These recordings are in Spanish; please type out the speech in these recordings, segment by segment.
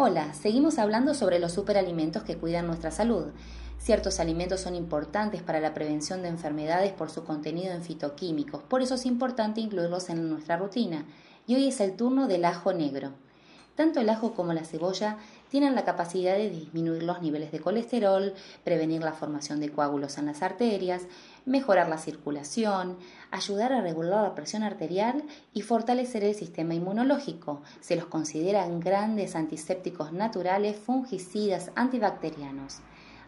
Hola, seguimos hablando sobre los superalimentos que cuidan nuestra salud. Ciertos alimentos son importantes para la prevención de enfermedades por su contenido en fitoquímicos, por eso es importante incluirlos en nuestra rutina. Y hoy es el turno del ajo negro. Tanto el ajo como la cebolla tienen la capacidad de disminuir los niveles de colesterol, prevenir la formación de coágulos en las arterias, mejorar la circulación, ayudar a regular la presión arterial y fortalecer el sistema inmunológico. Se los consideran grandes antisépticos naturales, fungicidas, antibacterianos.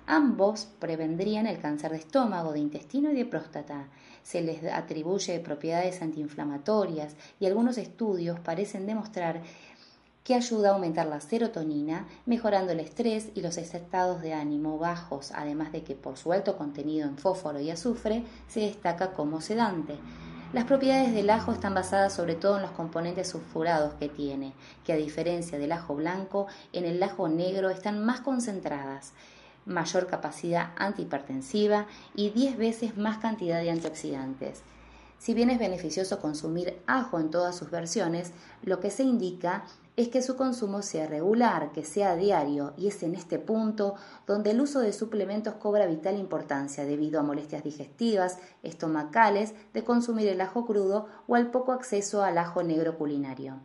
Ambos prevendrían el cáncer de estómago, de intestino y de próstata. Se les atribuye propiedades antiinflamatorias y algunos estudios parecen demostrar que ayuda a aumentar la serotonina, mejorando el estrés y los estados de ánimo bajos, además de que por su alto contenido en fósforo y azufre se destaca como sedante. Las propiedades del ajo están basadas sobre todo en los componentes sulfurados que tiene, que a diferencia del ajo blanco, en el ajo negro están más concentradas, mayor capacidad antihipertensiva y 10 veces más cantidad de antioxidantes. Si bien es beneficioso consumir ajo en todas sus versiones, lo que se indica es que su consumo sea regular, que sea diario, y es en este punto donde el uso de suplementos cobra vital importancia debido a molestias digestivas, estomacales, de consumir el ajo crudo o al poco acceso al ajo negro culinario.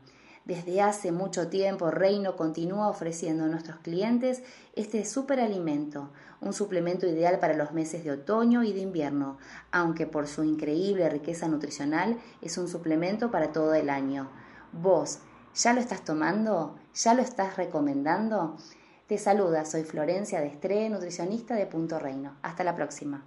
Desde hace mucho tiempo Reino continúa ofreciendo a nuestros clientes este superalimento, un suplemento ideal para los meses de otoño y de invierno, aunque por su increíble riqueza nutricional es un suplemento para todo el año. Vos, ¿Ya lo estás tomando? ¿Ya lo estás recomendando? Te saluda, soy Florencia de Estré, nutricionista de Punto Reino. Hasta la próxima.